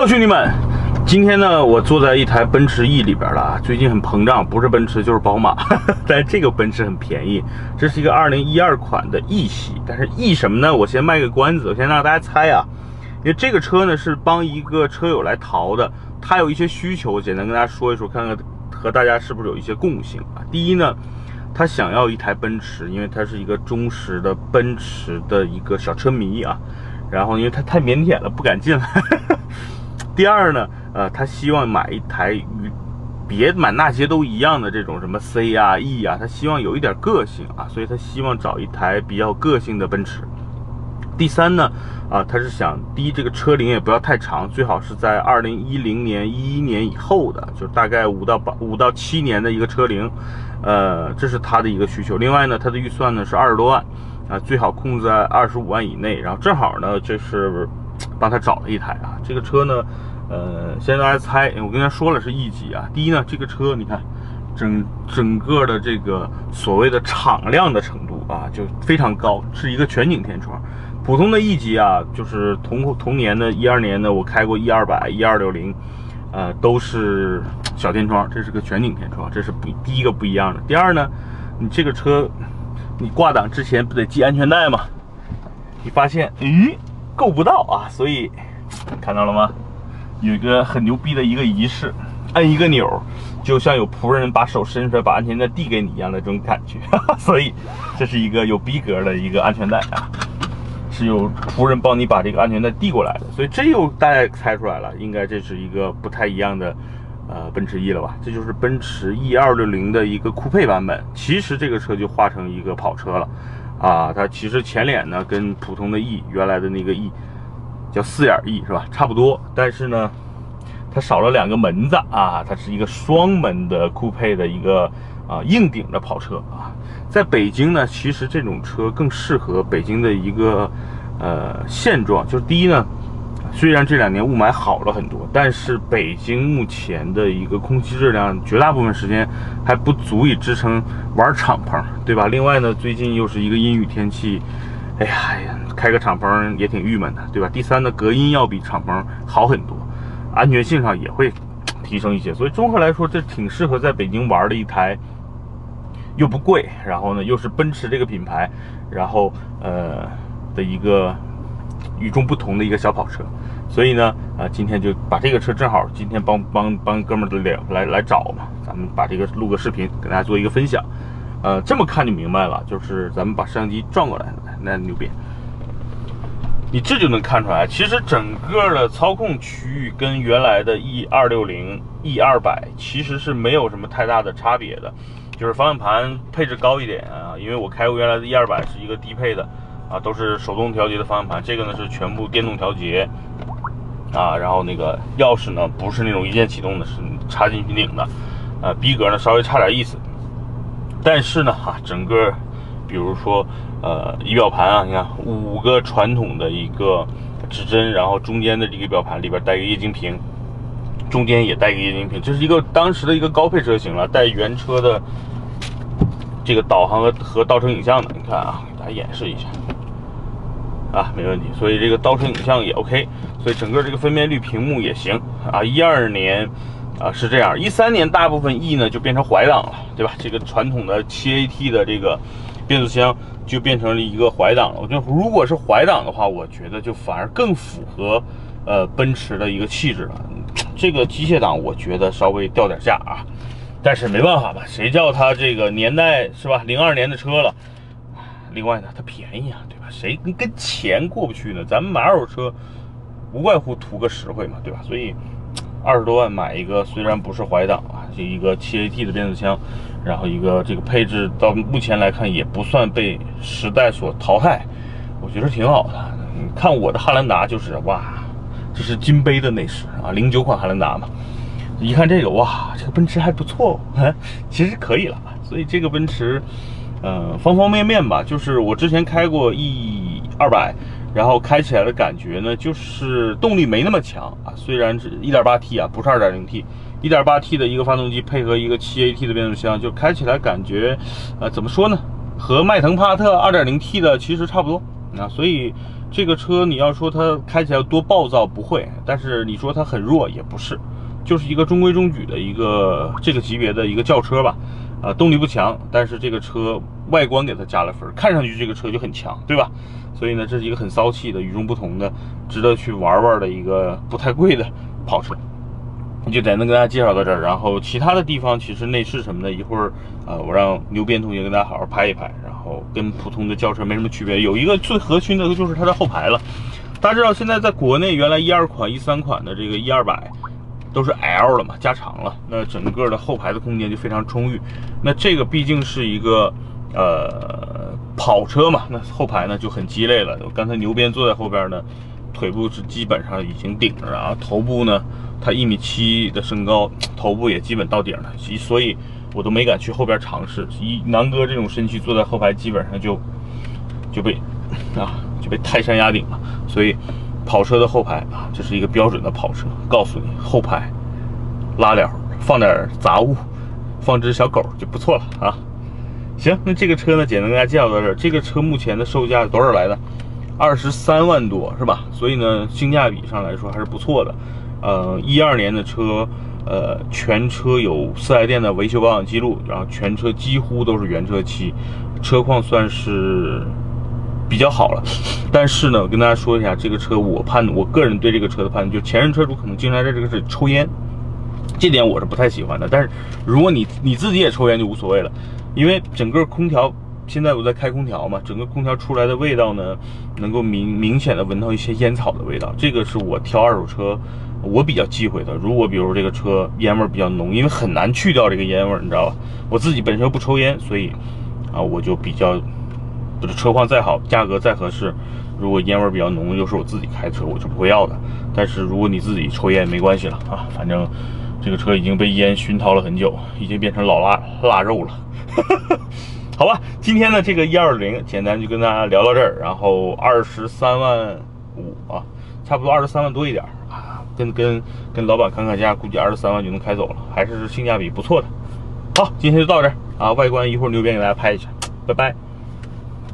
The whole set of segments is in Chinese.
Hello，兄弟们，今天呢，我坐在一台奔驰 E 里边了啊。最近很膨胀，不是奔驰就是宝马，但这个奔驰很便宜，这是一个2012款的 E 系，但是 E 什么呢？我先卖个关子，我先让大家猜啊。因为这个车呢是帮一个车友来淘的，他有一些需求，简单跟大家说一说，看看和大家是不是有一些共性啊。第一呢，他想要一台奔驰，因为他是一个忠实的奔驰的一个小车迷啊。然后因为他太腼腆了，不敢进来。第二呢，呃，他希望买一台与别满大街都一样的这种什么 C 啊 E 啊，他希望有一点个性啊，所以他希望找一台比较个性的奔驰。第三呢，啊，他是想第一这个车龄也不要太长，最好是在二零一零年一一年以后的，就大概五到八五到七年的一个车龄，呃，这是他的一个需求。另外呢，他的预算呢是二十多万。啊，最好控制在二十五万以内，然后正好呢，这是帮他找了一台啊。这个车呢，呃，先大家猜，我跟他说了是 E 级啊。第一呢，这个车你看，整整个的这个所谓的敞亮的程度啊，就非常高，是一个全景天窗。普通的 E 级啊，就是同同年的一二年的，我开过一二百、一二六零，呃，都是小天窗，这是个全景天窗，这是不第一个不一样的。第二呢，你这个车。你挂档之前不得系安全带吗？你发现，咦，够不到啊！所以看到了吗？有一个很牛逼的一个仪式，按一个钮，就像有仆人把手伸出来把安全带递给你一样的这种感觉。哈 哈所以这是一个有逼格的一个安全带啊，是有仆人帮你把这个安全带递过来的。所以这又大家猜出来了，应该这是一个不太一样的。呃，奔驰 E 了吧？这就是奔驰 E 二六零的一个酷配版本。其实这个车就化成一个跑车了，啊，它其实前脸呢跟普通的 E 原来的那个 E 叫四眼 E 是吧？差不多，但是呢，它少了两个门子啊，它是一个双门的酷配的一个啊硬顶的跑车啊。在北京呢，其实这种车更适合北京的一个呃现状，就是第一呢。虽然这两年雾霾好了很多，但是北京目前的一个空气质量，绝大部分时间还不足以支撑玩敞篷，对吧？另外呢，最近又是一个阴雨天气，哎呀哎呀，开个敞篷也挺郁闷的，对吧？第三呢，隔音要比敞篷好很多，安全性上也会提升一些，所以综合来说，这挺适合在北京玩的一台，又不贵，然后呢又是奔驰这个品牌，然后呃的一个。与众不同的一个小跑车，所以呢，呃，今天就把这个车正好今天帮帮帮哥们儿来来来找嘛，咱们把这个录个视频，给大家做一个分享。呃，这么看就明白了，就是咱们把摄像机转过来，那牛逼，你这就能看出来，其实整个的操控区域跟原来的 E 二六零、E 二百其实是没有什么太大的差别的，就是方向盘配置高一点啊，因为我开过原来的 E 二百是一个低配的。啊，都是手动调节的方向盘，这个呢是全部电动调节，啊，然后那个钥匙呢不是那种一键启动的，是插进去拧的，啊，逼格呢稍微差点意思，但是呢，哈，整个，比如说，呃，仪表盘啊，你看五个传统的一个指针，然后中间的这个表盘里边带个液晶屏，中间也带个液晶屏，这是一个当时的一个高配车型了，带原车的这个导航和和倒车影像的，你看啊，给大家演示一下。啊，没问题，所以这个倒车影像也 OK，所以整个这个分辨率屏幕也行啊。一二年啊是这样，一三年大部分 E 呢就变成怀档了，对吧？这个传统的七 AT 的这个变速箱就变成了一个怀档了。我觉得如果是怀档的话，我觉得就反而更符合呃奔驰的一个气质了。这个机械档我觉得稍微掉点价啊，但是没办法吧，谁叫它这个年代是吧？零二年的车了。另外呢，它便宜啊，对？谁跟跟钱过不去呢？咱们买二手车，无外乎图个实惠嘛，对吧？所以二十多万买一个，虽然不是怀档啊，就一个七 AT 的变速箱，然后一个这个配置，到目前来看也不算被时代所淘汰，我觉得挺好的。你看我的汉兰达就是哇，这是金杯的内饰啊，零九款汉兰达嘛。一看这个哇，这个奔驰还不错，其实可以了。所以这个奔驰。嗯，方方面面吧，就是我之前开过 E 二百，然后开起来的感觉呢，就是动力没那么强啊。虽然是一点八 T 啊，不是二点零 T，一点八 T 的一个发动机配合一个七 AT 的变速箱，就开起来感觉，呃，怎么说呢？和迈腾帕萨特二点零 T 的其实差不多啊。所以，这个车你要说它开起来多暴躁不会，但是你说它很弱也不是，就是一个中规中矩的一个这个级别的一个轿车吧。啊，动力不强，但是这个车外观给它加了分，看上去这个车就很强，对吧？所以呢，这是一个很骚气的、与众不同的、值得去玩玩的一个不太贵的跑车。就简单跟大家介绍到这儿，然后其他的地方其实内饰什么的，一会儿啊，我让牛鞭同学跟大家好好拍一拍，然后跟普通的轿车没什么区别。有一个最核心的就是它的后排了，大家知道现在在国内原来一二款、一三款的这个一二百。都是 L 了嘛，加长了，那整个的后排的空间就非常充裕。那这个毕竟是一个呃跑车嘛，那后排呢就很鸡肋了。刚才牛鞭坐在后边呢，腿部是基本上已经顶着，然后头部呢，他一米七的身高，头部也基本到顶了，所以我都没敢去后边尝试。一南哥这种身躯坐在后排，基本上就就被啊就被泰山压顶了，所以。跑车的后排啊，这是一个标准的跑车。告诉你，后排拉了，放点杂物，放只小狗就不错了啊。行，那这个车呢，简单跟大家介绍到这儿。这个车目前的售价多少来的？二十三万多是吧？所以呢，性价比上来说还是不错的。呃，一二年的车，呃，全车有四 S 店的维修保养记录，然后全车几乎都是原车漆，车况算是。比较好了，但是呢，我跟大家说一下，这个车我判我个人对这个车的判断，就前任车主可能经常在这个是抽烟，这点我是不太喜欢的。但是如果你你自己也抽烟就无所谓了，因为整个空调现在我在开空调嘛，整个空调出来的味道呢，能够明明显的闻到一些烟草的味道，这个是我挑二手车我比较忌讳的。如果比如这个车烟味比较浓，因为很难去掉这个烟味，你知道吧？我自己本身不抽烟，所以啊，我就比较。不是车况再好，价格再合适，如果烟味比较浓，又是我自己开车，我是不会要的。但是如果你自己抽烟，没关系了啊，反正这个车已经被烟熏陶了很久，已经变成老腊腊肉了。好吧，今天的这个一二零，简单就跟大家聊到这儿。然后二十三万五啊，差不多二十三万多一点啊，跟跟跟老板砍砍价，估计二十三万就能开走了，还是性价比不错的。好，今天就到这儿啊，外观一会儿牛鞭给大家拍一下，拜拜。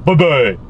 拜拜。